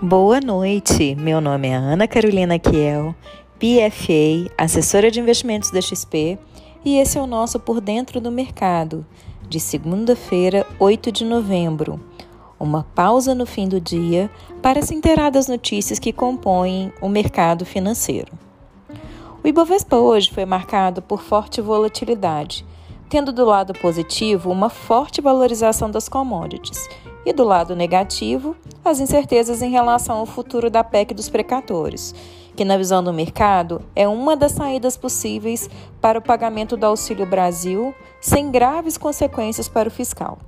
Boa noite, meu nome é Ana Carolina Kiel, PFA, assessora de investimentos da XP, e esse é o nosso Por Dentro do Mercado, de segunda-feira, 8 de novembro. Uma pausa no fim do dia para se inteirar das notícias que compõem o mercado financeiro. O Ibovespa hoje foi marcado por forte volatilidade, tendo do lado positivo uma forte valorização das commodities e do lado negativo, as incertezas em relação ao futuro da PEC dos precatores, que, na visão do mercado, é uma das saídas possíveis para o pagamento do Auxílio Brasil, sem graves consequências para o fiscal.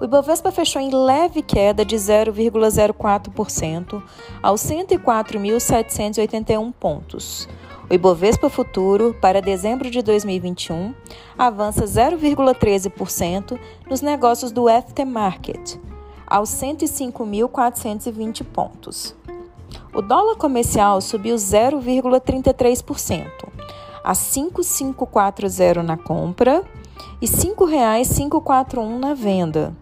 O Ibovespa fechou em leve queda de 0,04% aos 104.781 pontos. O Ibovespa Futuro, para dezembro de 2021, avança 0,13% nos negócios do FT Market, aos 105.420 pontos. O dólar comercial subiu 0,33%, a 5,540 na compra e R$ 5,541 na venda.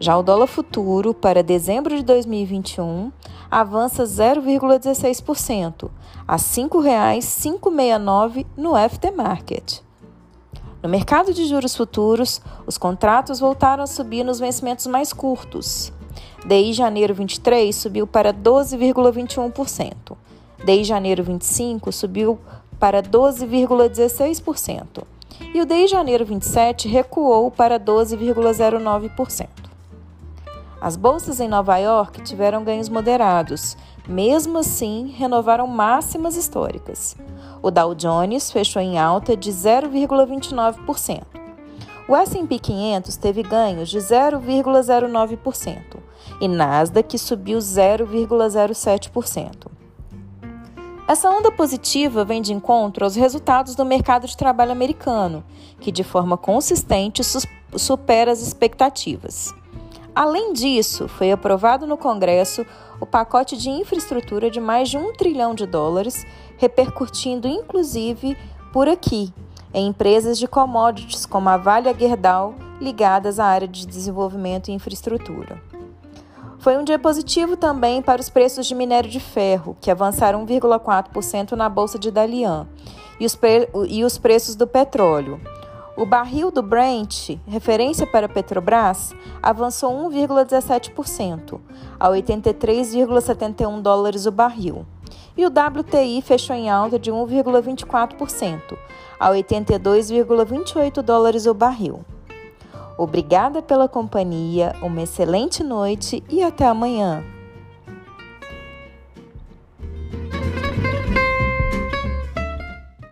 Já o dólar futuro para dezembro de 2021 avança 0,16%, a R$ 5,569 no FT Market. No mercado de juros futuros, os contratos voltaram a subir nos vencimentos mais curtos. DI janeiro 23 subiu para 12,21%. DI janeiro 25 subiu para 12,16%. E o DI janeiro 27 recuou para 12,09%. As bolsas em Nova York tiveram ganhos moderados, mesmo assim renovaram máximas históricas. O Dow Jones fechou em alta de 0,29%. O S&P 500 teve ganhos de 0,09% e Nasdaq subiu 0,07%. Essa onda positiva vem de encontro aos resultados do mercado de trabalho americano, que de forma consistente supera as expectativas. Além disso, foi aprovado no Congresso o pacote de infraestrutura de mais de um trilhão de dólares, repercutindo inclusive por aqui, em empresas de commodities como a Vale Gerdau, ligadas à área de desenvolvimento e infraestrutura. Foi um dia positivo também para os preços de minério de ferro, que avançaram 1,4% na Bolsa de Dalian, e os, e os preços do petróleo, o barril do Brent, referência para Petrobras, avançou 1,17%, a 83,71 dólares o barril. E o WTI fechou em alta de 1,24%, a 82,28 dólares o barril. Obrigada pela companhia, uma excelente noite e até amanhã.